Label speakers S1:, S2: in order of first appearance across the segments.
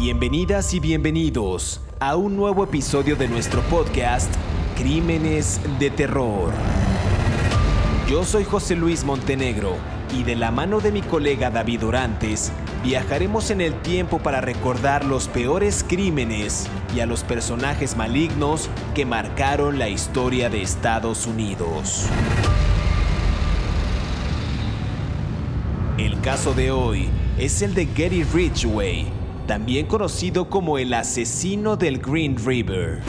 S1: Bienvenidas y bienvenidos a un nuevo episodio de nuestro podcast Crímenes de Terror. Yo soy José Luis Montenegro y de la mano de mi colega David Orantes viajaremos en el tiempo para recordar los peores crímenes y a los personajes malignos que marcaron la historia de Estados Unidos. El caso de hoy es el de Getty Ridgway, también conocido como el asesino del Green River.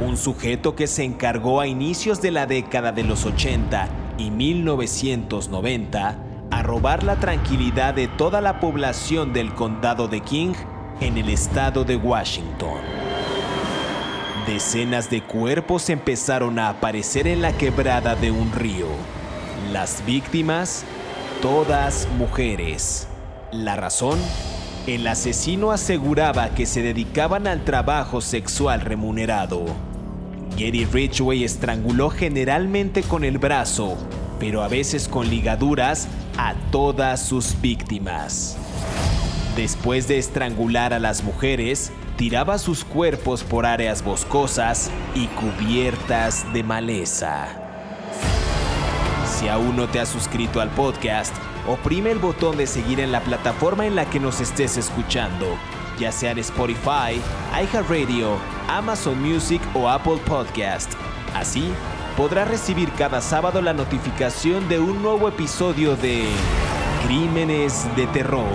S1: Un sujeto que se encargó a inicios de la década de los 80 y 1990 a robar la tranquilidad de toda la población del condado de King en el estado de Washington. Decenas de cuerpos empezaron a aparecer en la quebrada de un río. Las víctimas, todas mujeres. La razón, el asesino aseguraba que se dedicaban al trabajo sexual remunerado. Gary Ridgway estranguló generalmente con el brazo, pero a veces con ligaduras, a todas sus víctimas. Después de estrangular a las mujeres, tiraba sus cuerpos por áreas boscosas y cubiertas de maleza. Si aún no te has suscrito al podcast, oprime el botón de seguir en la plataforma en la que nos estés escuchando, ya sea en Spotify, iHeartRadio, Amazon Music o Apple Podcast. Así, podrás recibir cada sábado la notificación de un nuevo episodio de Crímenes de Terror.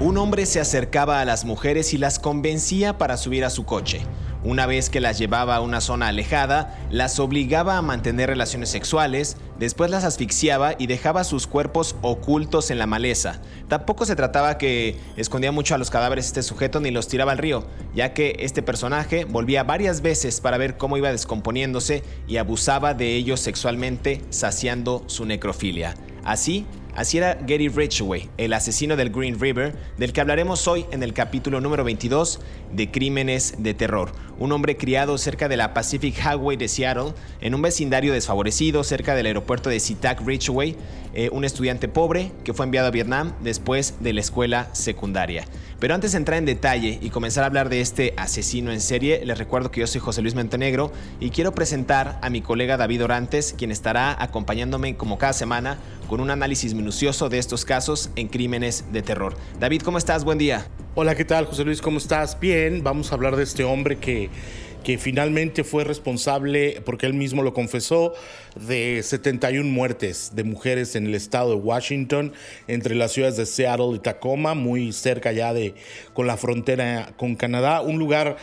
S1: Un hombre se acercaba a las mujeres y las convencía para subir a su coche. Una vez que las llevaba a una zona alejada, las obligaba a mantener relaciones sexuales, después las asfixiaba y dejaba sus cuerpos ocultos en la maleza. Tampoco se trataba que escondía mucho a los cadáveres este sujeto ni los tiraba al río, ya que este personaje volvía varias veces para ver cómo iba descomponiéndose y abusaba de ellos sexualmente, saciando su necrofilia. Así, Así era Gary Ridgway, el asesino del Green River, del que hablaremos hoy en el capítulo número 22 de Crímenes de Terror. Un hombre criado cerca de la Pacific Highway de Seattle, en un vecindario desfavorecido cerca del aeropuerto de SeaTac Ridgway, eh, un estudiante pobre que fue enviado a Vietnam después de la escuela secundaria. Pero antes de entrar en detalle y comenzar a hablar de este asesino en serie, les recuerdo que yo soy José Luis Montenegro y quiero presentar a mi colega David Orantes, quien estará acompañándome como cada semana con un análisis minucioso de estos casos en crímenes de terror. David, ¿cómo estás? Buen día.
S2: Hola, ¿qué tal, José Luis? ¿Cómo estás? Bien, vamos a hablar de este hombre que que finalmente fue responsable, porque él mismo lo confesó, de 71 muertes de mujeres en el estado de Washington, entre las ciudades de Seattle y Tacoma, muy cerca ya de con la frontera con Canadá, un lugar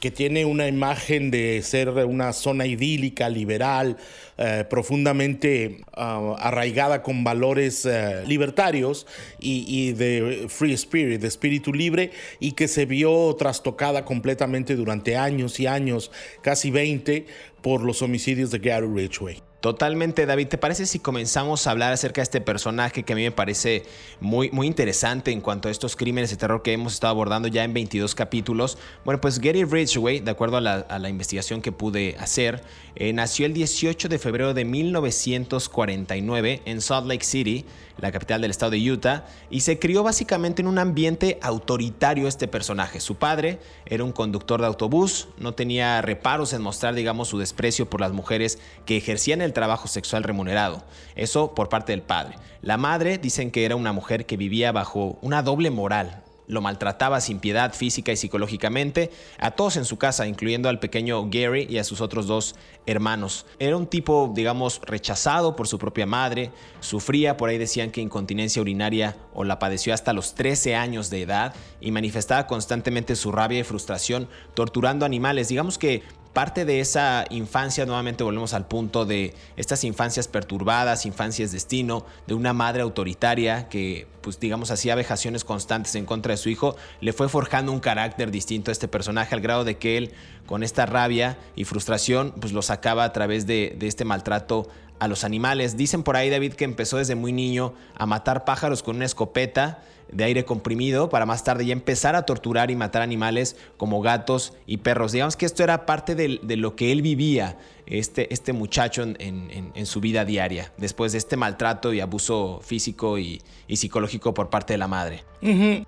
S2: que tiene una imagen de ser una zona idílica, liberal, eh, profundamente ah, arraigada con valores eh, libertarios y, y, de free spirit, de espíritu libre, y que se vio trastocada completamente durante años y años, casi 20, por los homicidios de Gary Ridgway.
S1: Totalmente, David. ¿Te parece si comenzamos a hablar acerca de este personaje que a mí me parece muy, muy interesante en cuanto a estos crímenes de terror que hemos estado abordando ya en 22 capítulos? Bueno, pues Gary Ridgway, de acuerdo a la, investigación que pude hacer, eh, nació el 18 de febrero de 1949 en Salt Lake City, la capital del estado de Utah, y se crió básicamente en un ambiente autoritario este personaje. Su padre era un conductor de autobús, no tenía reparos en mostrar, digamos, su desprecio por las mujeres que ejercían el trabajo sexual remunerado. Eso por parte del padre. La madre dicen que era una mujer que vivía bajo una doble moral, lo maltrataba sin piedad física y psicológicamente a todos en su casa, incluyendo al pequeño Gary y a sus otros dos hermanos. Era un tipo, digamos, rechazado por su propia madre, sufría, por ahí decían que incontinencia urinaria o la padeció hasta los 13 años de edad y manifestaba constantemente su rabia y frustración torturando animales. Digamos que parte de esa infancia, nuevamente volvemos al punto de estas infancias perturbadas, infancias destino, de una madre autoritaria que, pues digamos, hacía vejaciones constantes en contra de su hijo, le fue forjando un carácter distinto a este personaje al grado de que él, con esta rabia y frustración, pues lo sacaba a través de, de este maltrato a los animales. Dicen por ahí, David, que empezó desde muy niño a matar pájaros con una escopeta de aire comprimido para más tarde ya empezar a torturar y matar animales como gatos y perros. Digamos que esto era parte de, lo que él vivía este, este muchacho en, su vida diaria, después de este maltrato y abuso físico y, psicológico por parte de la madre.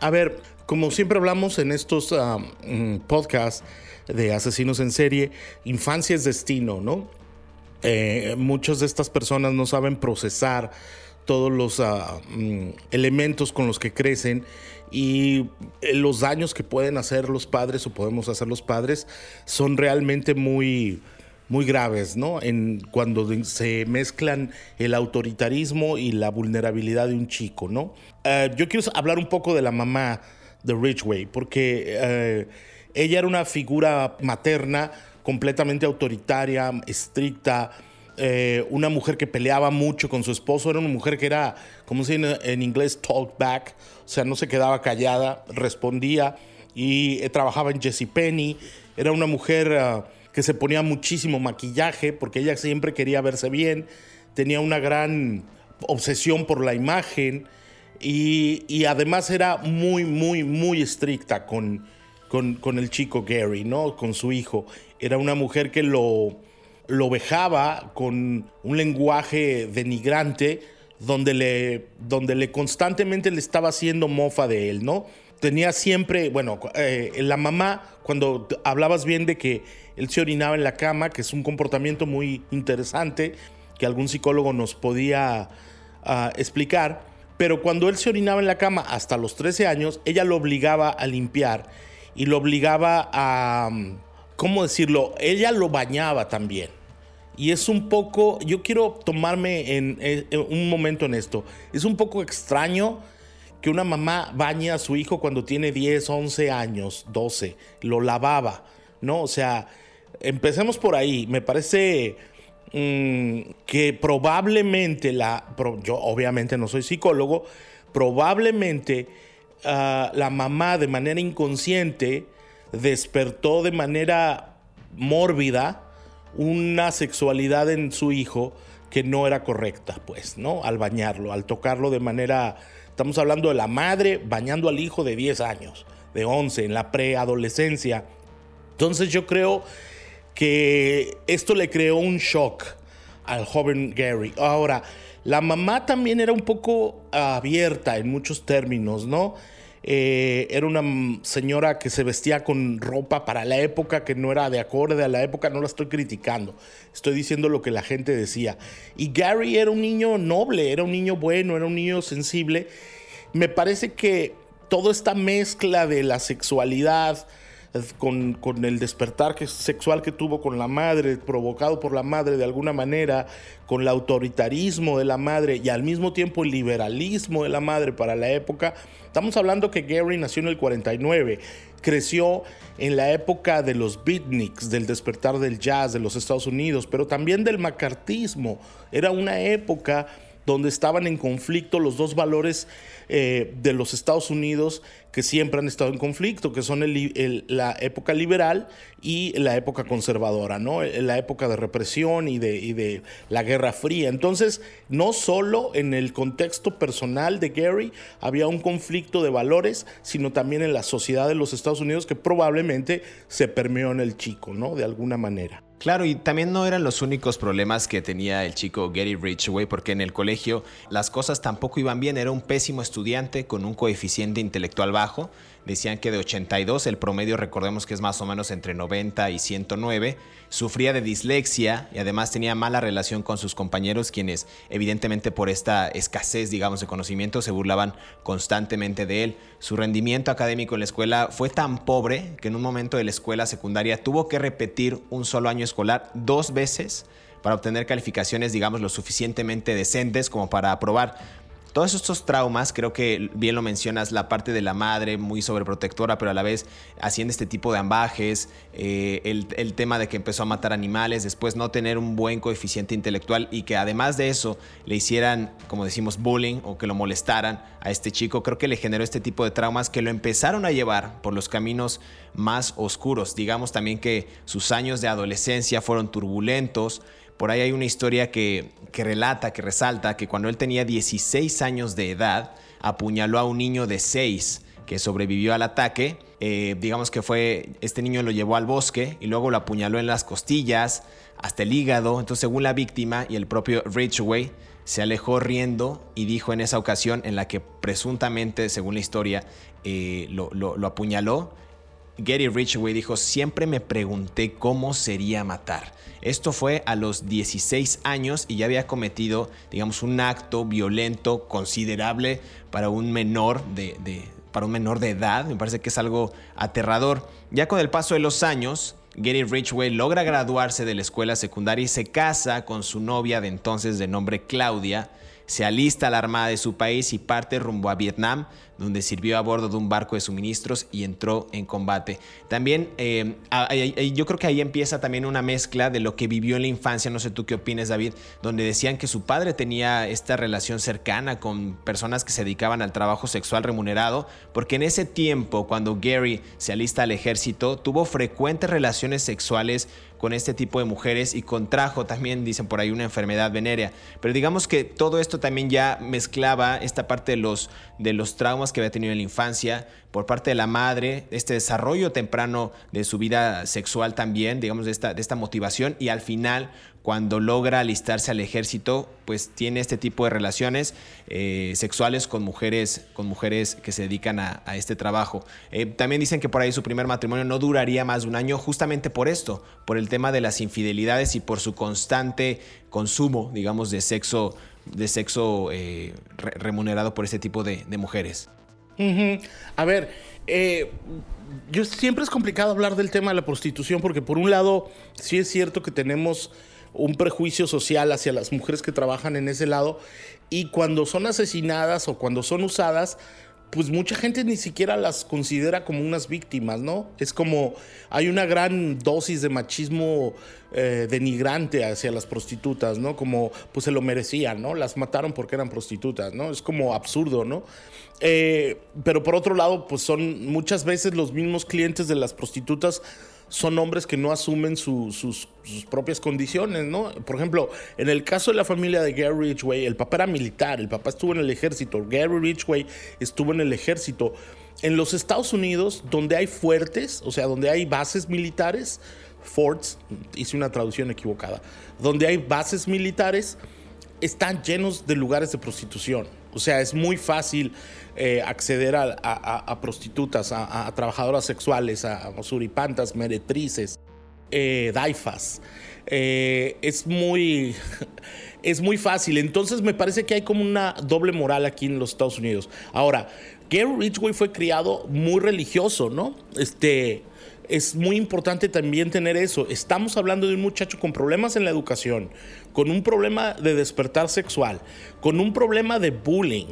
S2: A ver, como siempre hablamos en estos mm, podcasts de asesinos en serie, infancia es destino, ¿no? Eh, muchas de estas personas no saben procesar todos los ah, mm, elementos con los que crecen y eh, los daños que pueden hacer los padres o podemos hacer los padres son realmente muy muy graves, ¿no? En cuando se mezclan el autoritarismo y la vulnerabilidad de un chico, ¿no? Eh, yo quiero hablar un poco de la mamá de Ridgway, porque ella era una figura materna completamente autoritaria, estricta, eh, una mujer que peleaba mucho con su esposo, era una mujer que era, como se dice en inglés, talk back, o sea, no se quedaba callada, respondía y eh, trabajaba en Jesse Penny, era una mujer ah, que se ponía muchísimo maquillaje porque ella siempre quería verse bien, tenía una gran obsesión por la imagen y, además era muy, muy, muy estricta con, con, con el chico Gary, ¿no? Con su hijo. Era una mujer que lo lo vejaba con un lenguaje denigrante donde le, donde le constantemente le estaba haciendo mofa de él, ¿no? Tenía siempre, bueno, eh, la mamá, cuando hablabas bien de que él se orinaba en la cama, que es un comportamiento muy interesante, que algún psicólogo nos podía ah, explicar, pero cuando él se orinaba en la cama hasta los 13 años, ella lo obligaba a limpiar y lo obligaba a, ¿cómo decirlo? Ella lo bañaba también. Y es un poco, yo quiero tomarme en, un momento en esto. Es un poco extraño que una mamá bañe a su hijo cuando tiene 10, 11 años, 12. Lo lavaba, ¿no? O sea, empecemos por ahí. Me parece mm, que probablemente la, yo obviamente no soy psicólogo, probablemente ah, la mamá de manera inconsciente despertó de manera mórbida una sexualidad en su hijo que no era correcta, pues, ¿no? Al bañarlo, al tocarlo de manera, estamos hablando de la madre bañando al hijo de 10 años, de 11, en la preadolescencia. Entonces yo creo que esto le creó un shock al joven Gary. Ahora, la mamá también era un poco abierta en muchos términos, ¿no? Eh, era una señora que se vestía con ropa para la época que no era de acorde a la época, no la estoy criticando, estoy diciendo lo que la gente decía. Y Gary era un niño noble, era un niño bueno, era un niño sensible. Me parece que toda esta mezcla de la sexualidad, con, el despertar sexual que tuvo con la madre, provocado por la madre de alguna manera, con el autoritarismo de la madre y al mismo tiempo el liberalismo de la madre para la época. Estamos hablando que Gary nació en el 49, creció en la época de los beatniks, del despertar del jazz de los Estados Unidos, pero también del macartismo. Era una época donde estaban en conflicto los dos valores eh, de los Estados Unidos que siempre han estado en conflicto, que son la época liberal y la época conservadora, ¿no? la época de represión y de, y de la Guerra Fría. Entonces, no solo en el contexto personal de Gary había un conflicto de valores, sino también en la sociedad de los Estados Unidos que probablemente se permeó en el chico, ¿no? De alguna manera.
S1: Claro, y también no eran los únicos problemas que tenía el chico Gary Ridgway, porque en el colegio las cosas tampoco iban bien. Era un pésimo estudiante con un coeficiente intelectual bajo decían que de 82, el promedio recordemos que es más o menos entre 90 y 109, sufría de dislexia y además tenía mala relación con sus compañeros, quienes evidentemente por esta escasez, digamos, de conocimiento se burlaban constantemente de él. Su rendimiento académico en la escuela fue tan pobre que en un momento de la escuela secundaria tuvo que repetir un solo año escolar dos veces para obtener calificaciones, digamos, lo suficientemente decentes como para aprobar todos estos traumas, creo que bien lo mencionas, la parte de la madre muy sobreprotectora, pero a la vez haciendo este tipo de ambajes, eh, el, tema de que empezó a matar animales, después no tener un buen coeficiente intelectual y que además de eso le hicieran, como decimos, bullying o que lo molestaran a este chico, creo que le generó este tipo de traumas que lo empezaron a llevar por los caminos más oscuros. Digamos también que sus años de adolescencia fueron turbulentos, por ahí hay una historia que, relata, que resalta que cuando él tenía 16 años de edad, apuñaló a un niño de 6 que sobrevivió al ataque. Eh, digamos que fue, este niño lo llevó al bosque y luego lo apuñaló en las costillas, hasta el hígado. Entonces, según la víctima y el propio Ridgway, se alejó riendo y dijo en esa ocasión en la que presuntamente, según la historia, eh, lo, lo apuñaló. Gary Ridgway dijo, siempre me pregunté cómo sería matar. Esto fue a los 16 años y ya había cometido, digamos, un acto violento considerable para un menor de, para un menor de edad. Me parece que es algo aterrador. Ya con el paso de los años, Gary Ridgway logra graduarse de la escuela secundaria y se casa con su novia de entonces de nombre Claudia. Se alista a la armada de su país y parte rumbo a Vietnam, donde sirvió a bordo de un barco de suministros y entró en combate. También eh, yo creo que ahí empieza también una mezcla de lo que vivió en la infancia, no sé tú qué opinas David, donde decían que su padre tenía esta relación cercana con personas que se dedicaban al trabajo sexual remunerado, porque en ese tiempo, cuando Gary se alista al ejército, tuvo frecuentes relaciones sexuales con este tipo de mujeres y contrajo también, dicen por ahí, una enfermedad venérea. Pero digamos que todo esto también ya mezclaba esta parte de los, de los traumas que había tenido en la infancia, por parte de la madre, este desarrollo temprano de su vida sexual también, digamos, de esta, de esta motivación, y al final, cuando logra alistarse al ejército, pues tiene este tipo de relaciones eh, sexuales con mujeres, con mujeres que se dedican a, este trabajo. Eh, también dicen que por ahí su primer matrimonio no duraría más de un año, justamente por esto, por el tema de las infidelidades y por su constante consumo, digamos, de sexo, de sexo eh, remunerado por este tipo de mujeres.
S2: A ver, eh, yo siempre es complicado hablar del tema de la prostitución porque por un lado sí es cierto que tenemos un prejuicio social hacia las mujeres que trabajan en ese lado y cuando son asesinadas o cuando son usadas, pues mucha gente ni siquiera las considera como unas víctimas, ¿no? Es como hay una gran dosis de machismo eh, denigrante hacia las prostitutas, ¿no? Como pues se lo merecían, ¿no? Las mataron porque eran prostitutas, ¿no? Es como absurdo, ¿no? Eh, pero por otro lado, pues son muchas veces los mismos clientes de las prostitutas son hombres que no asumen sus, propias condiciones, ¿no? Por ejemplo, en el caso de la familia de Gary Ridgway, el papá era militar, el papá estuvo en el ejército, Gary Ridgway estuvo en el ejército. En los Estados Unidos, donde hay fuertes, o sea, donde hay bases militares, forts, hice una traducción equivocada, donde hay bases militares, están llenos de lugares de prostitución. O sea, es muy fácil eh, acceder a, prostitutas, a, trabajadoras sexuales, a, suripantas, meretrices, eh, daifas. Eh, es muy es muy fácil. Entonces me parece que hay como una doble moral aquí en los Estados Unidos. Ahora, Gary Ridgway fue criado muy religioso, ¿no? Este es muy importante también tener eso. Estamos hablando de un muchacho con problemas en la educación, con un problema de despertar sexual, con un problema de bullying,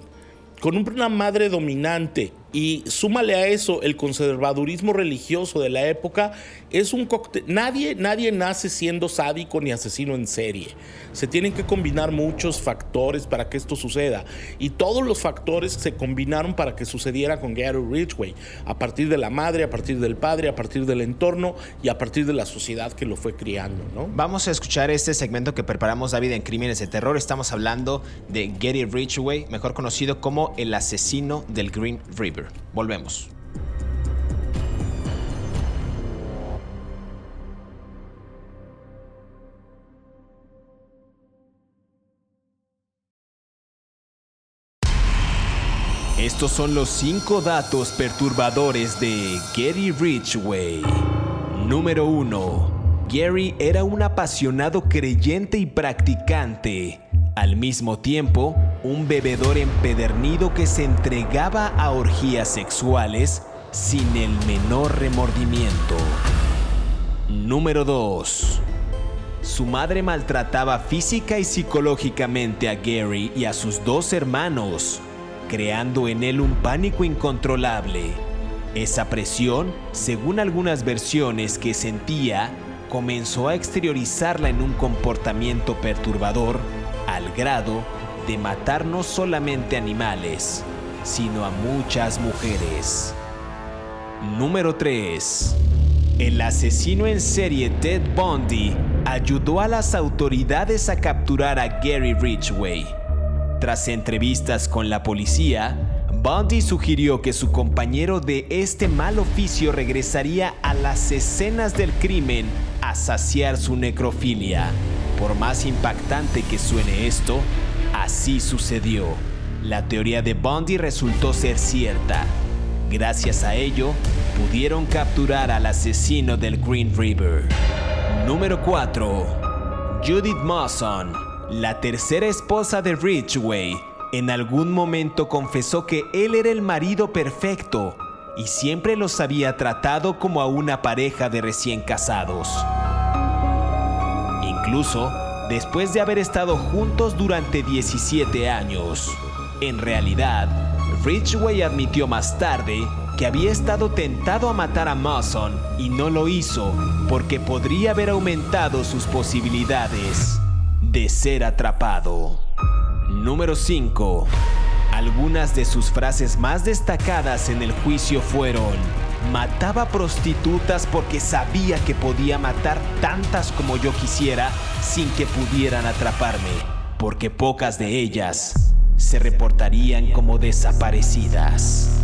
S2: con una madre dominante y súmale a eso el conservadurismo religioso de la época, es un cóctel. Nadie, nadie nace siendo sádico ni asesino en serie. Se tienen que combinar muchos factores para que esto suceda. Y todos los factores se combinaron para que sucediera con Gary Ridgway. A partir de la madre, a partir del padre, a partir del entorno y a partir de la sociedad que lo fue criando. ¿no?
S1: Vamos a escuchar este segmento que preparamos David en Crímenes de Terror. Estamos hablando de Gary Ridgway, mejor conocido como el asesino del Green River. Volvemos. Estos son los 5 datos perturbadores de Gary Ridgway. Número 1. Gary era un apasionado creyente y practicante. Al mismo tiempo, un bebedor empedernido que se entregaba a orgías sexuales sin el menor remordimiento. Número 2. Su madre maltrataba física y psicológicamente a Gary y a sus dos hermanos, creando en él un pánico incontrolable. Esa presión, según algunas versiones que sentía, comenzó a exteriorizarla en un comportamiento perturbador al grado de matar no solamente animales, sino a muchas mujeres. Número 3. El asesino en serie Ted Bundy ayudó a las autoridades a capturar a Gary Ridgway. Tras entrevistas con la policía, Bundy sugirió que su compañero de este mal oficio regresaría a las escenas del crimen a saciar su necrofilia. Por más impactante que suene esto, así sucedió. La teoría de Bundy resultó ser cierta. Gracias a ello, pudieron capturar al asesino del Green River. Número 4. Judith Mawson, la tercera esposa de Ridgway, en algún momento confesó que él era el marido perfecto y siempre los había tratado como a una pareja de recién casados. Incluso después de haber estado juntos durante 17 años. En realidad, Ridgway admitió más tarde que había estado tentado a matar a Mawson y no lo hizo porque podría haber aumentado sus posibilidades de ser atrapado. Número 5. Algunas de sus frases más destacadas en el juicio fueron, mataba prostitutas porque sabía que podía matar tantas como yo quisiera sin que pudieran atraparme, porque pocas de ellas se reportarían como desaparecidas.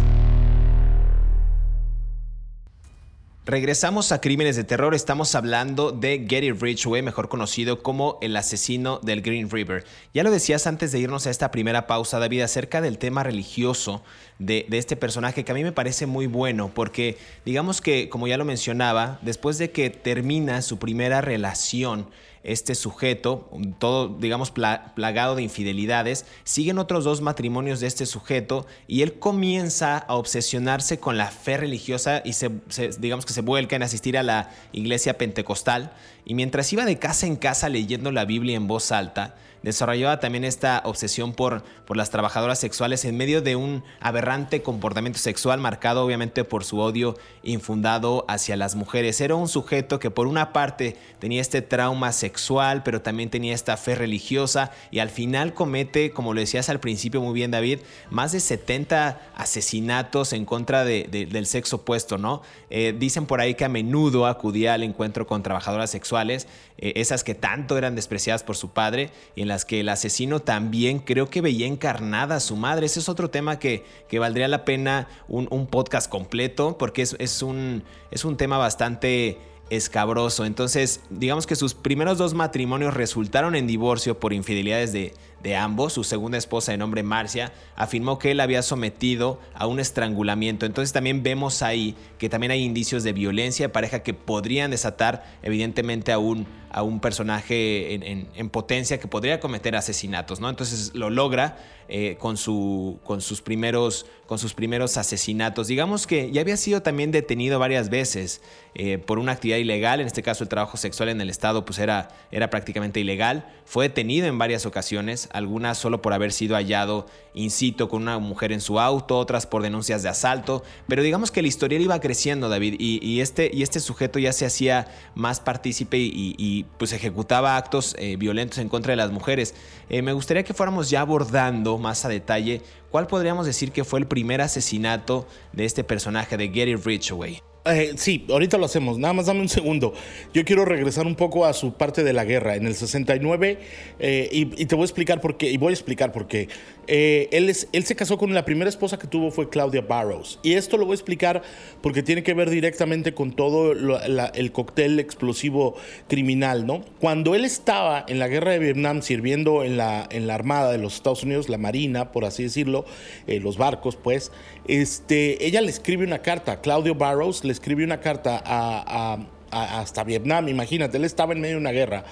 S1: Regresamos a Crímenes de Terror, estamos hablando de Gary Ridgway, mejor conocido como el asesino del Green River. Ya lo decías antes de irnos a esta primera pausa, David, acerca del tema religioso de, este personaje que a mí me parece muy bueno, porque digamos que, como ya lo mencionaba, después de que termina su primera relación, este sujeto, todo digamos plagado de infidelidades, siguen otros dos matrimonios de este sujeto y él comienza a obsesionarse con la fe religiosa y se, digamos que se vuelca en asistir a la iglesia pentecostal. Y mientras iba de casa en casa leyendo la Biblia en voz alta, desarrollaba también esta obsesión por, por las trabajadoras sexuales en medio de un aberrante comportamiento sexual marcado obviamente por su odio infundado hacia las mujeres. Era un sujeto que por una parte tenía este trauma sexual, pero también tenía esta fe religiosa y al final comete, como lo decías al principio muy bien David, más de 70 asesinatos en contra del sexo opuesto, ¿no? Eh, dicen por ahí que a menudo acudía al encuentro con trabajadoras sexuales, eh, esas que tanto eran despreciadas por su padre y en las que el asesino también creo que veía encarnada a su madre. Ese es otro tema que, que valdría la pena un, podcast completo porque es, es, un, es un tema bastante escabroso. Entonces, digamos que sus primeros dos matrimonios resultaron en divorcio por infidelidades de, de ambos, su segunda esposa de nombre Marcia, afirmó que él había sometido a un estrangulamiento. Entonces también vemos ahí que también hay indicios de violencia de pareja que podrían desatar evidentemente a un, a un personaje en, potencia que podría cometer asesinatos, ¿no? Entonces lo logra eh, con, su, con, sus primeros, con sus primeros asesinatos. Digamos que ya había sido también detenido varias veces eh, por una actividad ilegal, en este caso el trabajo sexual en el Estado pues era, era prácticamente ilegal. Fue detenido en varias ocasiones, algunas solo por haber sido hallado in situ con una mujer en su auto, otras por denuncias de asalto, pero digamos que la historia iba creciendo, David, y, este, y este sujeto ya se hacía más partícipe y, pues ejecutaba actos eh, violentos en contra de las mujeres. Eh, me gustaría que fuéramos ya abordando más a detalle cuál podríamos decir que fue el primer asesinato de este personaje de Gary Ridgway.
S2: Eh, sí, ahorita lo hacemos. Nada más dame un segundo. Yo quiero regresar un poco a su parte de la guerra. En el 69, eh, y, te voy a explicar por qué. Y voy a explicar por qué. Eh, él, se casó con la primera esposa que tuvo fue Claudia Barrows. Y esto lo voy a explicar porque tiene que ver directamente con todo el cóctel explosivo criminal, ¿no? Cuando él estaba en la guerra de Vietnam sirviendo en la, en la Armada de los Estados Unidos, la Marina, por así decirlo, los barcos, pues, este, ella le escribe una carta. Claudio Barrows le escribió una carta a, hasta Vietnam, imagínate, él estaba en medio de una guerra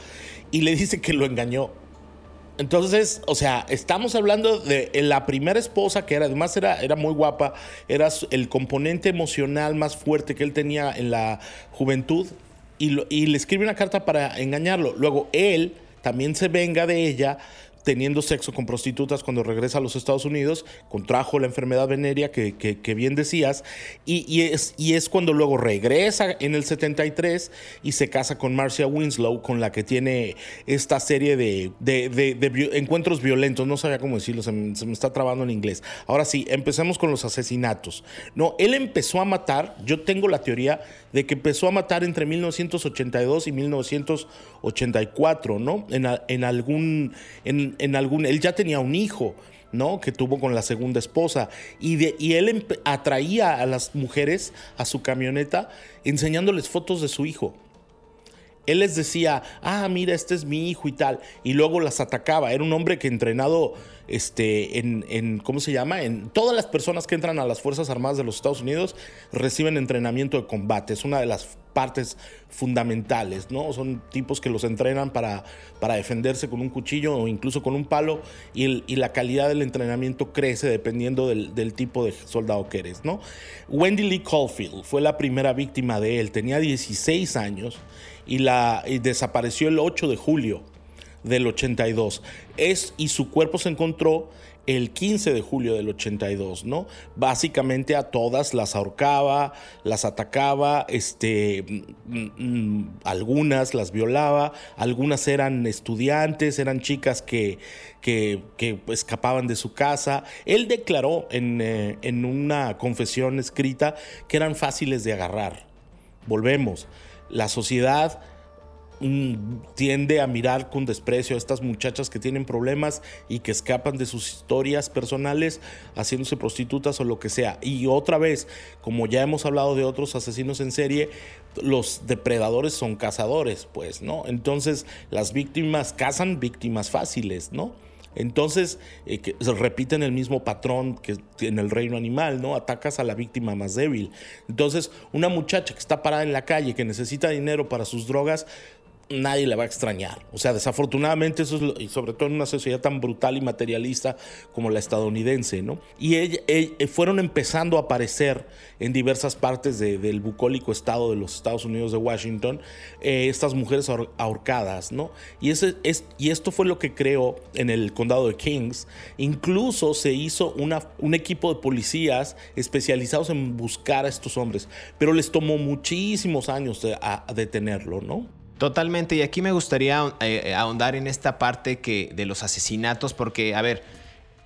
S2: y le dice que lo engañó. Entonces, o sea, estamos hablando de la primera esposa que era, además era, era muy guapa, era el componente emocional más fuerte que él tenía en la juventud y, y le escribe una carta para engañarlo. Luego él también se venga de ella teniendo sexo con prostitutas cuando regresa a los Estados Unidos, contrajo la enfermedad venérea que, que, bien decías, y, es, y es cuando luego regresa en el 73 y se casa con Marcia Winslow, con la que tiene esta serie de, de, encuentros violentos, no sabía cómo decirlo, se me, está trabando en inglés. Ahora sí, empecemos con los asesinatos. No, él empezó a matar, yo tengo la teoría de que empezó a matar entre 1982 y 1984, ¿no? En, en algún... en, algún, él ya tenía un hijo, ¿no? Que tuvo con la segunda esposa. Y, de, y él atraía a las mujeres a su camioneta enseñándoles fotos de su hijo. Él les decía, ah, mira, este es mi hijo y tal. Y luego las atacaba. Era un hombre que entrenado este, en, ¿cómo se llama? En todas las personas que entran a las Fuerzas Armadas de los Estados Unidos reciben entrenamiento de combate. Es una de las partes fundamentales, ¿no? Son tipos que los entrenan para, para defenderse con un cuchillo o incluso con un palo y, y la calidad del entrenamiento crece dependiendo del, tipo de soldado que eres, ¿no? Wendy Lee Caulfield fue la primera víctima de él, tenía 16 años y, la, desapareció el 8 de julio del 82. Es, y su cuerpo se encontró el 15 de julio del 82, ¿no? Básicamente a todas las ahorcaba, las atacaba, este, mm, mm, algunas las violaba, algunas eran estudiantes, eran chicas que, que, escapaban de su casa. Él declaró en, eh, en una confesión escrita que eran fáciles de agarrar. Volvemos la sociedad tiende a mirar con desprecio a estas muchachas que tienen problemas y que escapan de sus historias personales haciéndose prostitutas o lo que sea. Y otra vez, como ya hemos hablado de otros asesinos en serie, los depredadores son cazadores, pues, ¿no? Entonces las víctimas cazan víctimas fáciles, ¿no? Entonces, eh, se repiten el mismo patrón que en el reino animal, ¿no? Atacas a la víctima más débil. Entonces, una muchacha que está parada en la calle, que necesita dinero para sus drogas, nadie le va a extrañar. O sea, desafortunadamente eso es, y sobre todo en una sociedad tan brutal y materialista como la estadounidense, ¿no? Y fueron empezando a aparecer en diversas partes del bucólico estado de los Estados Unidos de Washington eh, estas mujeres ahorcadas, ¿no? Y, esto fue lo que creó en el condado de Kings. Incluso se hizo una, un equipo de policías especializados en buscar a estos hombres, pero les tomó muchísimos años a detenerlo, ¿no?
S1: Totalmente, y aquí me gustaría eh, eh, ahondar en esta parte que, de los asesinatos, porque, a ver,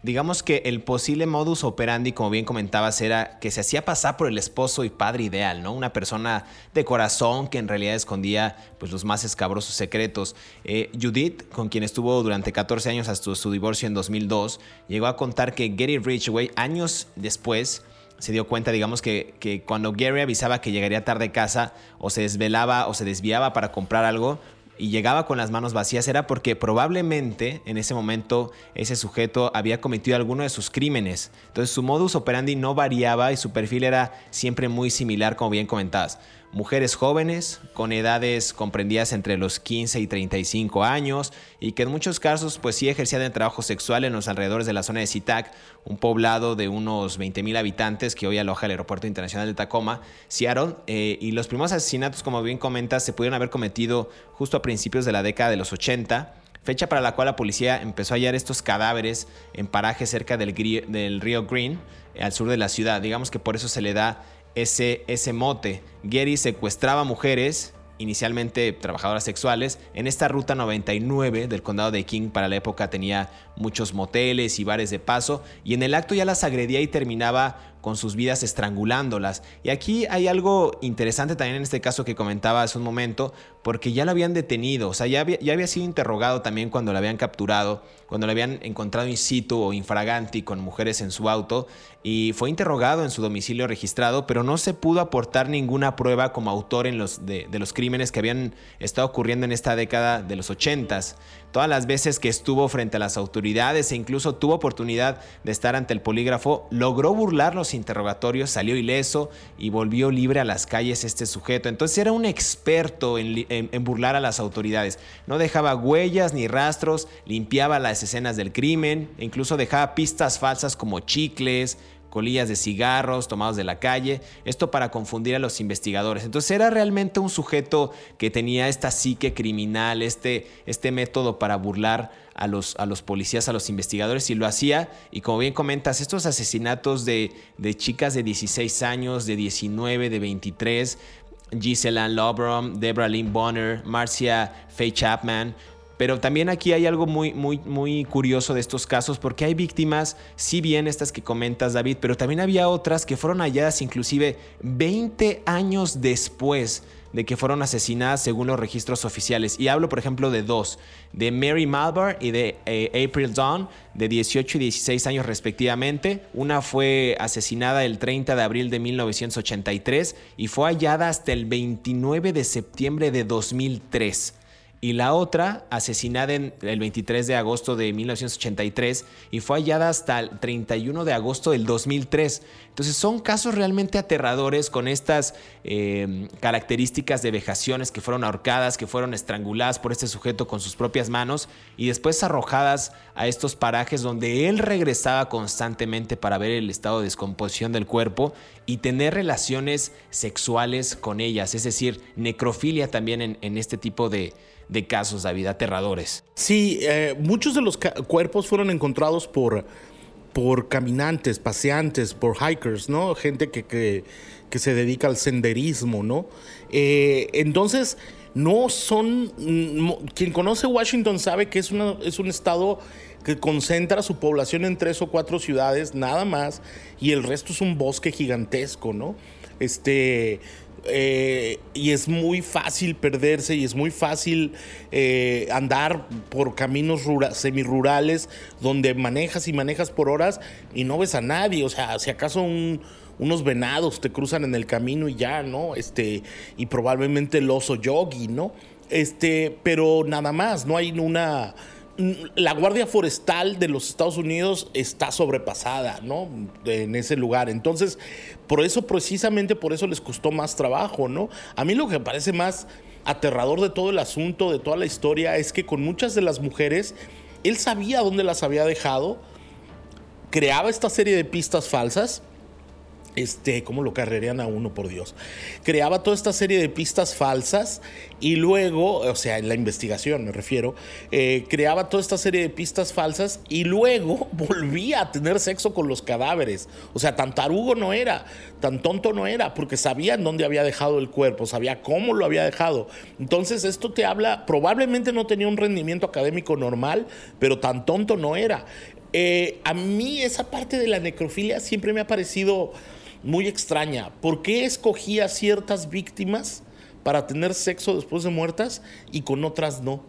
S1: digamos que el posible modus operandi, como bien comentabas, era que se hacía pasar por el esposo y padre ideal, ¿no? Una persona de corazón que en realidad escondía pues, los más escabrosos secretos. Eh, Judith, con quien estuvo durante 14 años hasta su divorcio en 2002, llegó a contar que Gary Ridgway, años después, se dio cuenta, digamos, que, que, cuando Gary avisaba que llegaría tarde a casa o se desvelaba o se desviaba para comprar algo y llegaba con las manos vacías era porque probablemente en ese momento ese sujeto había cometido alguno de sus crímenes. Entonces su modus operandi no variaba y su perfil era siempre muy similar, como bien comentabas mujeres jóvenes con edades comprendidas entre los 15 y 35 años y que en muchos casos pues sí ejercían el trabajo sexual en los alrededores de la zona de SeaTac, un poblado de unos 20 mil habitantes que hoy aloja el Aeropuerto Internacional de Tacoma, Seattle, eh, y los primeros asesinatos como bien comentas se pudieron haber cometido justo a principios de la década de los 80 fecha para la cual la policía empezó a hallar estos cadáveres en parajes cerca del, del río Green, al sur de la ciudad. Digamos que por eso se le da ese, ese mote. Gary secuestraba mujeres, inicialmente trabajadoras sexuales, en esta ruta 99 del condado de King para la época tenía muchos moteles y bares de paso y en el acto ya las agredía y terminaba con sus vidas estrangulándolas. Y aquí hay algo interesante también en este caso que comentaba hace un momento, porque ya lo habían detenido, o sea, ya había, ya había sido interrogado también cuando lo habían capturado, cuando lo habían encontrado in situ o infraganti con mujeres en su auto, y fue interrogado en su domicilio registrado, pero no se pudo aportar ninguna prueba como autor en los, de, de los crímenes que habían estado ocurriendo en esta década de los ochentas todas las veces que estuvo frente a las autoridades e incluso tuvo oportunidad de estar ante el polígrafo, logró burlar los interrogatorios, salió ileso y volvió libre a las calles este sujeto. Entonces era un experto en, burlar a las autoridades. No dejaba huellas ni rastros, limpiaba las escenas del crimen, e incluso dejaba pistas falsas como chicles, colillas de cigarros tomados de la calle, esto para confundir a los investigadores. Entonces era realmente un sujeto que tenía esta psique criminal, este, este método para burlar a los, a los policías, a los investigadores, y lo hacía. Y como bien comentas, estos asesinatos de, de chicas de 16 años, de 19, de 23, Gisela Lobrom, Deborah Lynn Bonner, Marcia Faye Chapman, Pero también aquí hay algo muy, muy, muy curioso de estos casos porque hay víctimas, si bien estas que comentas David, pero también había otras que fueron halladas inclusive 20 años después de que fueron asesinadas según los registros oficiales. Y hablo, por ejemplo, de dos, de Mary Malvar y de eh, April Dawn, de 18 y 16 años respectivamente. Una fue asesinada el 30 de abril de 1983 y fue hallada hasta el 29 de septiembre de 2003 y la otra asesinada en el 23 de agosto de 1983 y fue hallada hasta el 31 de agosto del 2003. Entonces son casos realmente aterradores con estas eh, características de vejaciones que fueron ahorcadas, que fueron estranguladas por este sujeto con sus propias manos y después arrojadas a estos parajes donde él regresaba constantemente para ver el estado de descomposición del cuerpo y tener relaciones sexuales con ellas, es decir, necrofilia también en este tipo de de casos, David, aterradores.
S2: Sí, eh, muchos de los cuerpos fueron encontrados por, por caminantes, paseantes, por hikers, ¿no? Gente que, que, se dedica al senderismo, ¿no? Eh, entonces, no son... Quien conoce Washington sabe que es, una, es un estado que concentra su población en tres o cuatro ciudades, nada más, y el resto es un bosque gigantesco, ¿no? Este eh, y es muy fácil perderse y es muy fácil eh, andar por caminos semirurales donde manejas y manejas por horas y no ves a nadie. O sea, si acaso unos venados te cruzan en el camino y ya, ¿no? Este, y probablemente el oso yogi, ¿no? Este, pero nada más, no hay una la Guardia Forestal de los Estados Unidos está sobrepasada, ¿no? En ese lugar. Entonces, por eso, precisamente por eso les costó más trabajo, ¿no? A mí lo que me parece más aterrador de todo el asunto, de toda la historia, es que con muchas de las mujeres, él sabía dónde las había dejado, creaba esta serie de pistas falsas este, ¿cómo lo carrerían a uno, por Dios? Creaba toda esta serie de pistas falsas y luego, o sea, en la investigación me refiero, eh, creaba toda esta serie de pistas falsas y luego volvía a tener sexo con los cadáveres. O sea, tan tarugo no era, tan tonto no era, porque sabía dónde había dejado el cuerpo, sabía cómo lo había dejado. Entonces, esto te habla, probablemente no tenía un rendimiento académico normal, pero tan tonto no era. Eh, a mí esa parte de la necrofilia siempre me ha parecido muy extraña. ¿Por qué escogía ciertas víctimas para tener sexo después de muertas y con otras no?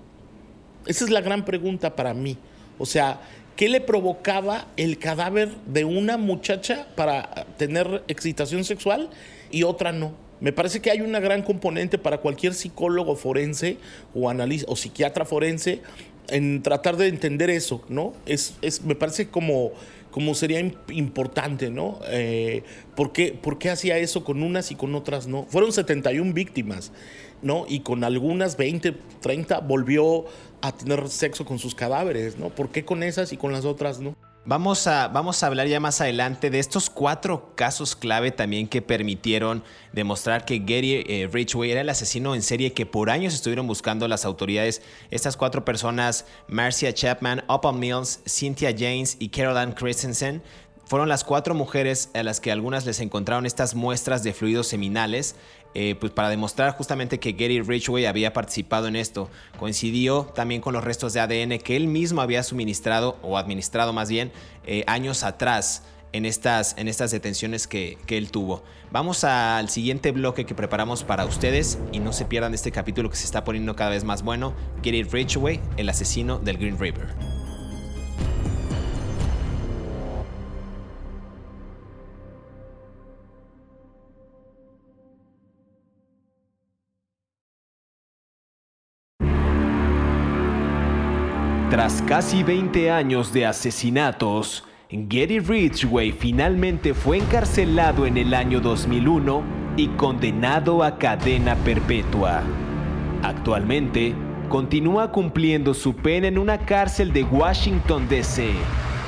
S2: Esa es la gran pregunta para mí. O sea, ¿qué le provocaba el cadáver de una muchacha para tener excitación sexual y otra no? Me parece que hay una gran componente para cualquier psicólogo forense o, analista, o psiquiatra forense en tratar de entender eso, ¿no? Es, es, me parece como como sería importante, ¿no? Eh, ¿por, qué, ¿Por qué hacía eso con unas y con otras no? Fueron 71 víctimas, ¿no? Y con algunas 20, 30 volvió a tener sexo con sus cadáveres, ¿no? ¿Por qué con esas y con las otras no?
S1: Vamos a, vamos a hablar ya más adelante de estos cuatro casos clave también que permitieron demostrar que Gary eh, Ridgway era el asesino en serie que por años estuvieron buscando las autoridades. Estas cuatro personas, Marcia Chapman, Opal Mills, Cynthia James y Caroline Christensen, fueron las cuatro mujeres a las que algunas les encontraron estas muestras de fluidos seminales eh, pues para demostrar justamente que Gary Ridgway había participado en esto. Coincidió también con los restos de ADN que él mismo había suministrado, o administrado más bien, eh, años atrás en estas, en estas detenciones que, que él tuvo. Vamos al siguiente bloque que preparamos para ustedes y no se pierdan este capítulo que se está poniendo cada vez más bueno. Gary Ridgway, el asesino del Green River. Casi 20 años de asesinatos, Gary Ridgway finalmente fue encarcelado en el año 2001 y condenado a cadena perpetua. Actualmente, continúa cumpliendo su pena en una cárcel de Washington, D.C.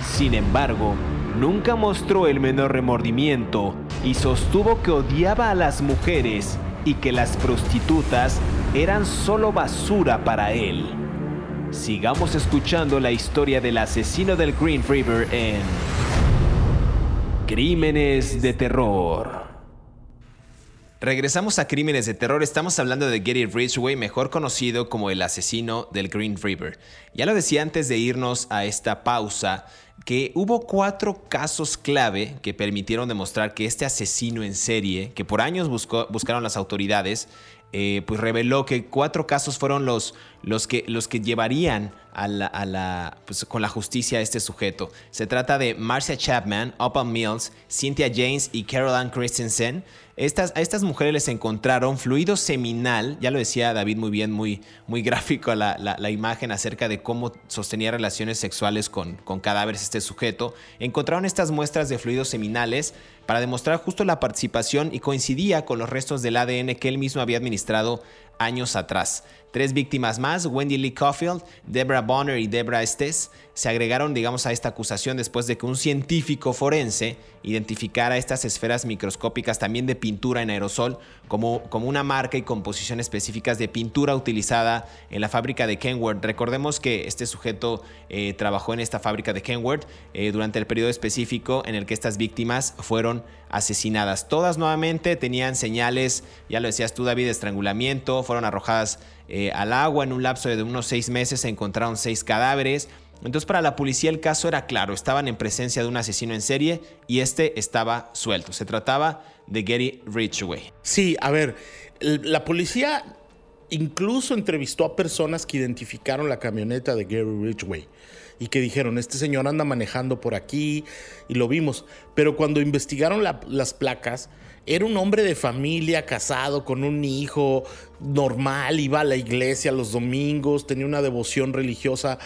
S1: Sin embargo, nunca mostró el menor remordimiento y sostuvo que odiaba a las mujeres y que las prostitutas eran solo basura para él. Sigamos escuchando la historia del asesino del Green River en Crímenes de Terror. Regresamos a Crímenes de Terror. Estamos hablando de Gary Ridgway, mejor conocido como el asesino del Green River. Ya lo decía antes de irnos a esta pausa, que hubo cuatro casos clave que permitieron demostrar que este asesino en serie, que por años buscaron las autoridades, eh, pues reveló que cuatro casos fueron los, los, que, los que llevarían a la, pues, con la justicia a este sujeto. Se trata de Marcia Chapman, Opal Mills, Cynthia James y Caroline Christensen. Estas, a estas mujeres les encontraron fluido seminal, ya lo decía David muy bien, muy, muy gráfico la, la, imagen acerca de cómo sostenía relaciones sexuales con, con cadáveres este sujeto. Encontraron estas muestras de fluidos seminales para demostrar justo la participación y coincidía con los restos del ADN que él mismo había administrado años atrás. Tres víctimas más, Wendy Lee Caulfield, Deborah Bonner y Deborah Estes, se agregaron, digamos, a esta acusación después de que un científico forense identificara estas esferas microscópicas también de pintura en aerosol como, como una marca y composición específicas de pintura utilizada en la fábrica de Kenworth. Recordemos que este sujeto eh, trabajó en esta fábrica de Kenworth eh, durante el periodo específico en el que estas víctimas fueron asesinadas. Todas nuevamente tenían señales, ya lo decías tú David, de estrangulamiento, fueron arrojadas eh, al agua en un lapso de unos seis meses, se encontraron seis cadáveres. Entonces para la policía el caso era claro, estaban en presencia de un asesino en serie y este estaba suelto. Se trataba de Gary Ridgway.
S2: Sí, a ver, la policía incluso entrevistó a personas que identificaron la camioneta de Gary Ridgway y que dijeron, este señor anda manejando por aquí y lo vimos. Pero cuando investigaron las placas, era un hombre de familia, casado, con un hijo, normal, iba a la iglesia los domingos, tenía una devoción religiosa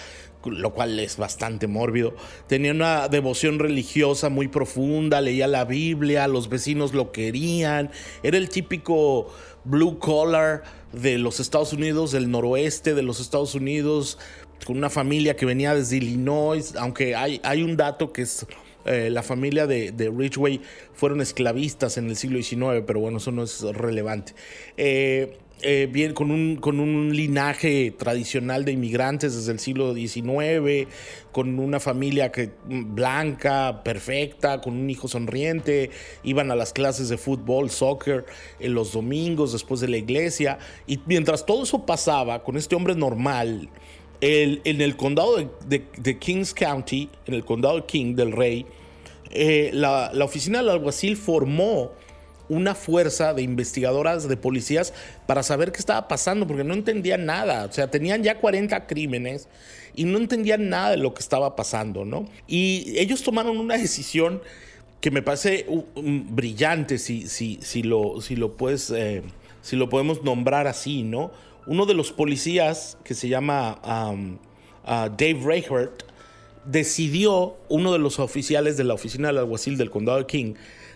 S2: lo cual es bastante mórbido. Tenía una devoción religiosa muy profunda, leía la Biblia, los vecinos lo querían. Era el típico blue collar de los Estados Unidos, del noroeste de los Estados Unidos, con una familia que venía desde Illinois, aunque hay, hay un dato que es eh, la familia de, de, Ridgway fueron esclavistas en el siglo XIX, pero bueno, eso no es relevante. Eh, eh, con un, con un linaje tradicional de inmigrantes desde el siglo XIX, con una familia que, mm, blanca, perfecta, con un hijo sonriente, iban a las clases de fútbol, soccer, en los domingos después de la iglesia, y mientras todo eso pasaba con este hombre normal, en el condado de, Kings County, en el condado de King del Rey, eh, la, la, oficina del alguacil formó una fuerza de investigadoras, de policías, para saber qué estaba pasando, porque no entendían nada. O sea, tenían ya 40 crímenes y no entendían nada de lo que estaba pasando, ¿no? Y ellos tomaron una decisión que me parece brillante, si, si, si, lo, si, lo puedes, eh, si lo podemos nombrar así, ¿no? uno de los policías que se llama um, uh, Dave Reichert decidió, uno de los oficiales de la oficina del alguacil del condado de King,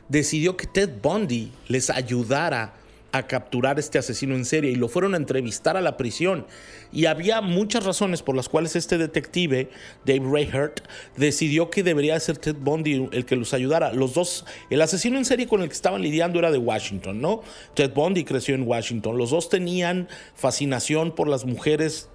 S2: decidió que Ted Bundy les ayudara a capturar este asesino en serie y lo fueron a entrevistar a la prisión. Y había muchas razones por las cuales este detective, Dave Rayhart, decidió que debería ser Ted Bundy el que los ayudara. Los dos, el asesino en serie con el que estaban lidiando era de Washington, ¿no? Ted Bundy creció en Washington. Los dos tenían fascinación por las mujeres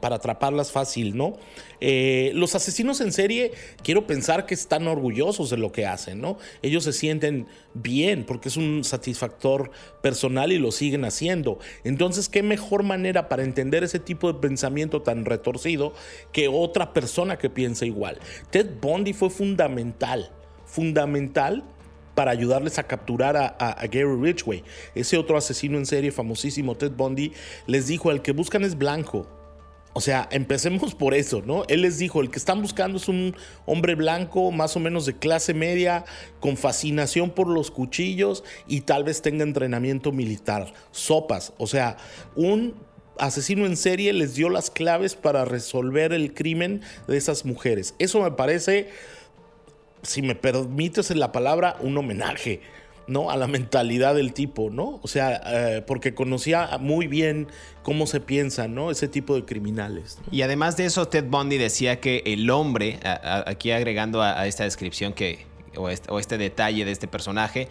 S2: para atraparlas fácil, ¿no? Eh, los asesinos en serie, quiero pensar que están orgullosos de lo que hacen, ¿no? Ellos se sienten bien porque es un satisfactor personal y lo siguen haciendo. Entonces, ¿qué mejor manera para entender ese tipo de pensamiento tan retorcido que otra persona que piensa igual? Ted Bundy fue fundamental, fundamental para ayudarles a capturar a, a, Gary Ridgway. Ese otro asesino en serie famosísimo, Ted Bundy, les dijo, el que buscan es blanco, o sea, empecemos por eso, ¿no? Él les dijo, el que están buscando es un hombre blanco, más o menos de clase media, con fascinación por los cuchillos y tal vez tenga entrenamiento militar. Sopas, o sea, un asesino en serie les dio las claves para resolver el crimen de esas mujeres. Eso me parece, si me permites la palabra, un homenaje ¿no? A la mentalidad del tipo, ¿no? O sea, eh, porque conocía muy bien cómo se piensa, ¿no? Ese tipo de criminales.
S1: Y además de eso, Ted Bundy decía que el hombre, aquí agregando a, esta descripción que, o este, detalle de este personaje,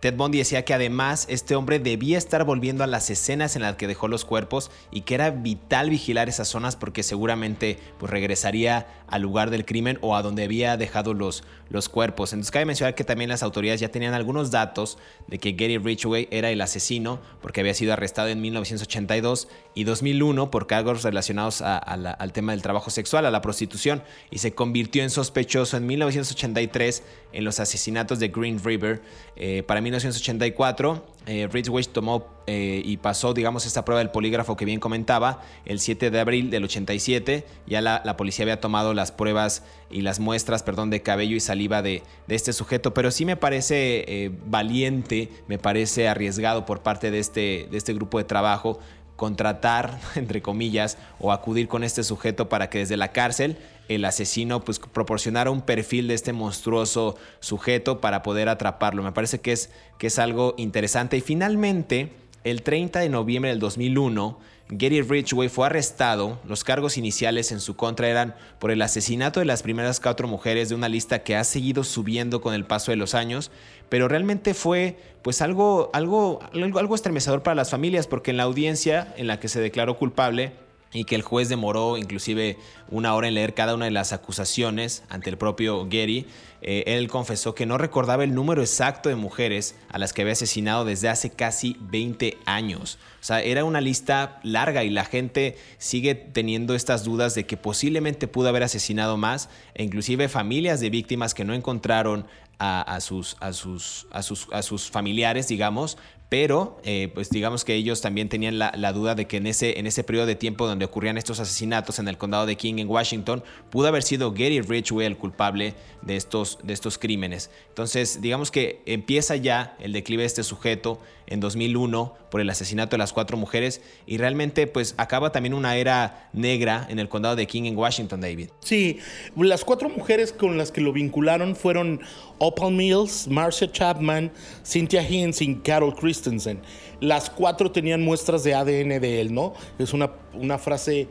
S1: Ted Bundy decía que además este hombre debía estar volviendo a las escenas en las que dejó los cuerpos y que era vital vigilar esas zonas porque seguramente pues, regresaría al lugar del crimen o a donde había dejado los, los cuerpos. Entonces cabe mencionar que también las autoridades ya tenían algunos datos de que Gary Ridgway era el asesino porque había sido arrestado en 1982 y 2001 por cargos relacionados al tema del trabajo sexual, a la prostitución y se convirtió en sospechoso en 1983 en los asesinatos de Green River. Eh, para 1984, eh, tomó eh, y pasó, digamos, esta prueba del polígrafo que bien comentaba, el 7 de abril del 87. Ya la, policía había tomado las pruebas y las muestras, perdón, de cabello y saliva de, este sujeto, pero sí me parece eh, valiente, me parece arriesgado por parte de este, de este grupo de trabajo contratar, entre comillas, o acudir con este sujeto para que desde la cárcel el asesino pues proporcionara un perfil de este monstruoso sujeto para poder atraparlo. Me parece que es, que es algo interesante. Y finalmente, el 30 de noviembre del 2001, Gary Ridgway fue arrestado. Los cargos iniciales en su contra eran por el asesinato de las primeras cuatro mujeres de una lista que ha seguido subiendo con el paso de los años, pero realmente fue pues algo, algo, algo, algo estremecedor para las familias porque en la audiencia en la que se declaró culpable, y que el juez demoró inclusive una hora en leer cada una de las acusaciones ante el propio Gary. Eh, él confesó que no recordaba el número exacto de mujeres a las que había asesinado desde hace casi 20 años. O sea, era una lista larga y la gente sigue teniendo estas dudas de que posiblemente pudo haber asesinado más e inclusive familias de víctimas que no encontraron a, sus, a, sus, a, sus, a sus familiares, digamos, pero eh, pues digamos que ellos también tenían la, duda de que en ese, en ese periodo de tiempo donde ocurrían estos asesinatos en el condado de King en Washington, pudo haber sido Gary Ridgway el culpable de estos, de estos crímenes. Entonces, digamos que empieza ya el declive de este sujeto en 2001 por el asesinato de las cuatro mujeres y realmente pues acaba también una era negra en el condado de King en Washington, David.
S2: Sí, las cuatro mujeres con las que lo vincularon fueron Opal Mills, Marcia Chapman, Cynthia Hinz y Carol Christensen. Las cuatro tenían muestras de ADN de él, ¿no? Es una, una frase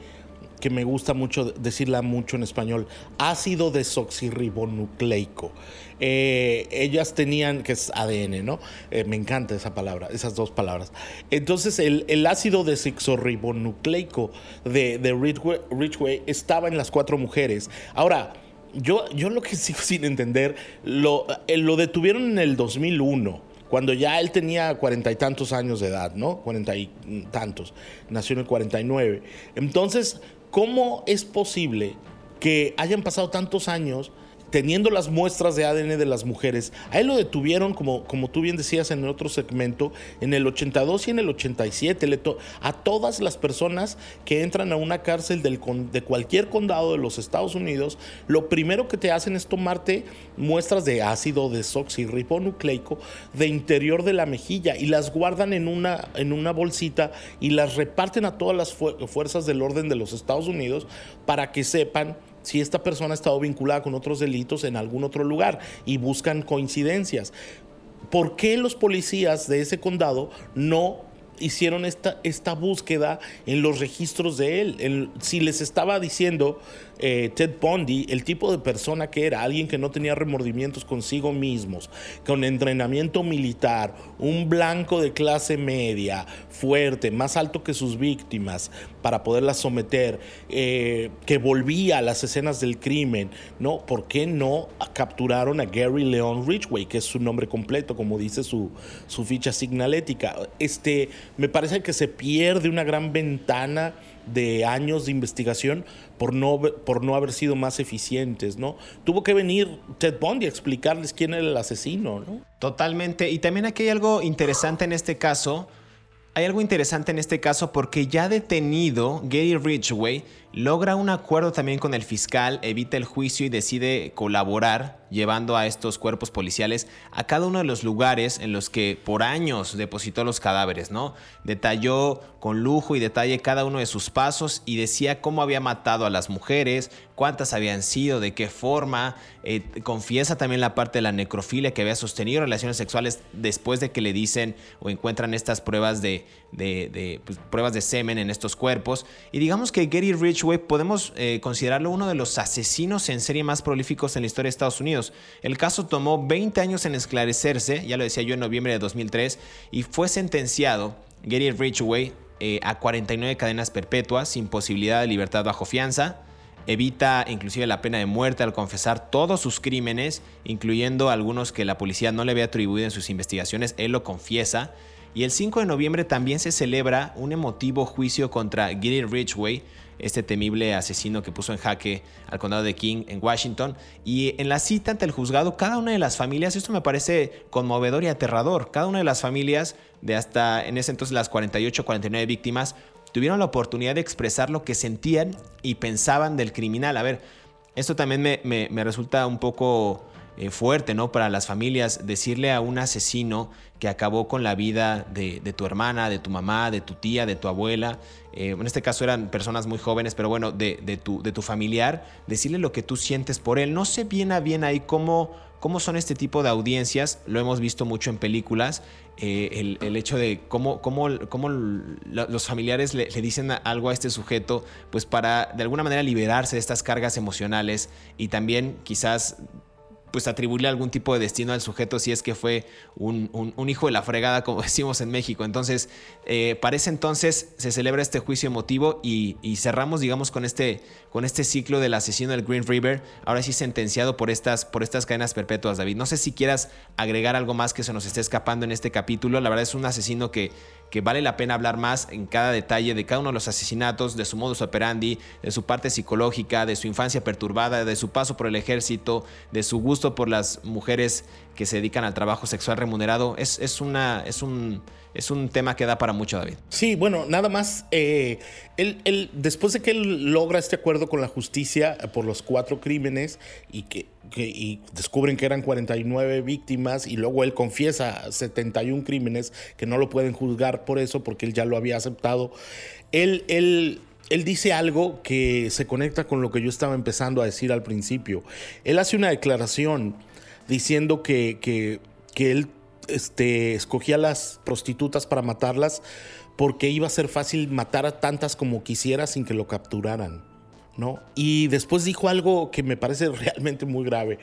S2: que me gusta mucho decirla mucho en español, ácido desoxirribonucleico. Eh, ellas tenían, que es ADN, ¿no? Eh, me encanta esa palabra, esas dos palabras. Entonces, el, ácido desoxirribonucleico de, de Ridgway, estaba en las cuatro mujeres. Ahora, yo, yo lo que sigo sin entender, lo, eh, lo detuvieron en el 2001 cuando ya él tenía cuarenta y tantos años de edad, ¿no? Cuarenta y tantos. Nació en el 49. Entonces, ¿cómo es posible que hayan pasado tantos años teniendo las muestras de ADN de las mujeres. A él lo detuvieron, como, como tú bien decías en el otro segmento, en el 82 y en el 87. a todas las personas que entran a una cárcel de cualquier condado de los Estados Unidos, lo primero que te hacen es tomarte muestras de ácido desoxirribonucleico de interior de la mejilla y las guardan en una, en una bolsita y las reparten a todas las fuerzas del orden de los Estados Unidos para que sepan si esta persona ha estado vinculada con otros delitos en algún otro lugar y buscan coincidencias. ¿Por qué los policías de ese condado no hicieron esta, esta búsqueda en los registros de él. si les estaba diciendo eh, Ted Bundy, el tipo de persona que era, alguien que no tenía remordimientos consigo mismos, con entrenamiento militar, un blanco de clase media, fuerte, más alto que sus víctimas, para poderlas someter, eh, que volvía a las escenas del crimen, ¿no? ¿Por qué no capturaron a Gary Leon Ridgway, que es su nombre completo, como dice su, su ficha signalética? Este, me parece que se pierde una gran ventana de años de investigación por no, por no haber sido más eficientes, ¿no? Tuvo que venir Ted Bundy a explicarles quién era el asesino, ¿no?
S1: Totalmente. Y también aquí hay algo interesante en este caso. Hay algo interesante en este caso porque ya detenido, Gary Ridgway logra un acuerdo también con el fiscal, evita el juicio y decide colaborar llevando a estos cuerpos policiales a cada uno de los lugares en los que por años depositó los cadáveres, ¿no? Detalló con lujo y detalle cada uno de sus pasos y decía cómo había matado a las mujeres, cuántas habían sido, de qué forma. Eh, confiesa también la parte de la necrofilia que había sostenido relaciones sexuales después de que le dicen o encuentran estas pruebas de, de, pues, pruebas de semen en estos cuerpos. Y digamos que Gary Ridgway podemos eh, considerarlo uno de los asesinos en serie más prolíficos en la historia de Estados Unidos. El caso tomó 20 años en esclarecerse, ya lo decía yo en noviembre de 2003, y fue sentenciado Gary Ridgway eh, a 49 cadenas perpetuas sin posibilidad de libertad bajo fianza. Evita inclusive la pena de muerte al confesar todos sus crímenes, incluyendo algunos que la policía no le había atribuido en sus investigaciones. Él lo confiesa. Y el 5 de noviembre también se celebra un emotivo juicio contra Gary Ridgway, este temible asesino que puso en jaque al condado de King en Washington. Y en la cita ante el juzgado, cada una de las familias, esto me parece conmovedor y aterrador, cada una de las familias de hasta en ese entonces las 48, 49 víctimas, tuvieron la oportunidad de expresar lo que sentían y pensaban del criminal. A ver, esto también me, resulta un poco eh, fuerte, ¿no? Para las familias, decirle a un asesino que acabó con la vida de, tu hermana, de tu mamá, de tu tía, de tu abuela, eh, en este caso eran personas muy jóvenes, pero bueno, de, tu, de tu familiar, decirle lo que tú sientes por él. No sé bien a bien ahí cómo, cómo son este tipo de audiencias, lo hemos visto mucho en películas, eh, el, hecho de cómo, cómo, cómo los familiares le, le, dicen algo a este sujeto, pues para de alguna manera liberarse de estas cargas emocionales y también quizás pues atribuirle algún tipo de destino al sujeto si es que fue un, hijo de la fregada, como decimos en México. Entonces, eh, para ese entonces se celebra este juicio emotivo y, cerramos, digamos, con este, con este ciclo del asesino del Green River, ahora sí sentenciado por estas, por estas cadenas perpetuas, David. No sé si quieras agregar algo más que se nos esté escapando en este capítulo. La verdad es un asesino que, que vale la pena hablar más en cada detalle de cada uno de los asesinatos, de su modus operandi, de su parte psicológica, de su infancia perturbada, de su paso por el ejército, de su gusto por las mujeres que se dedican al trabajo sexual remunerado. Es, es, una, es, un, es un tema que da para mucho, David.
S2: Sí, bueno, nada más. Eh, él, después de que él logra este acuerdo con la justicia por los cuatro crímenes y que, y descubren que eran 49 víctimas y luego él confiesa 71 crímenes que no lo pueden juzgar por eso porque él ya lo había aceptado. Él, él él dice algo que se conecta con lo que yo estaba empezando a decir al principio. Él hace una declaración diciendo que, que, él este, escogía las prostitutas para matarlas porque iba a ser fácil matar a tantas como quisiera sin que lo capturaran. ¿no? Y después dijo algo que me parece realmente muy grave,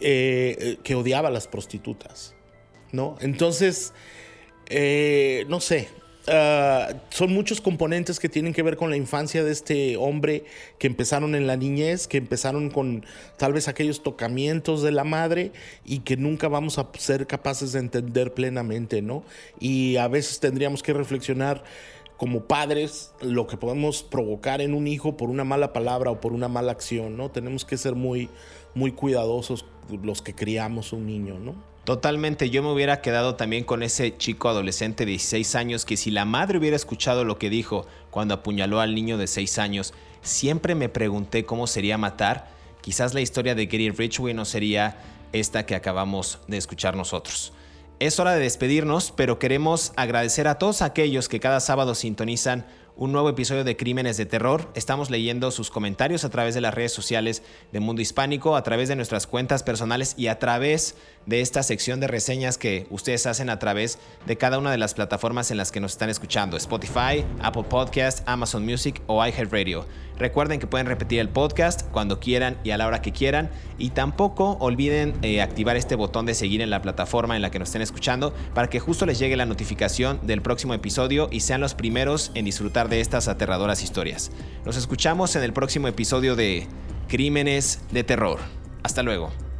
S2: eh, que odiaba a las prostitutas. ¿no? Entonces, eh, no sé, Ah, son muchos componentes que tienen que ver con la infancia de este hombre que empezaron en la niñez, que empezaron con tal vez aquellos tocamientos de la madre y que nunca vamos a ser capaces de entender plenamente, ¿no? Y a veces tendríamos que reflexionar como padres lo que podemos provocar en un hijo por una mala palabra o por una mala acción, ¿no? Tenemos que ser muy, muy cuidadosos los que criamos un niño, ¿no?
S1: Totalmente, yo me hubiera quedado también con ese chico adolescente de 16 años que si la madre hubiera escuchado lo que dijo cuando apuñaló al niño de 6 años, siempre me pregunté cómo sería matar. Quizás la historia de Gary Ridgway no sería esta que acabamos de escuchar nosotros. Es hora de despedirnos, pero queremos agradecer a todos aquellos que cada sábado sintonizan un nuevo episodio de Crímenes de Terror. Estamos leyendo sus comentarios a través de las redes sociales de Mundo Hispánico, a través de nuestras cuentas personales y a través de esta sección de reseñas que ustedes hacen a través de cada una de las plataformas en las que nos están escuchando, Spotify, Apple Podcast, Amazon Music o iHeartRadio. Recuerden que pueden repetir el podcast cuando quieran y a la hora que quieran y tampoco olviden eh, activar este botón de seguir en la plataforma en la que nos estén escuchando para que justo les llegue la notificación del próximo episodio y sean los primeros en disfrutar de estas aterradoras historias. Nos escuchamos en el próximo episodio de Crímenes de Terror. Hasta luego.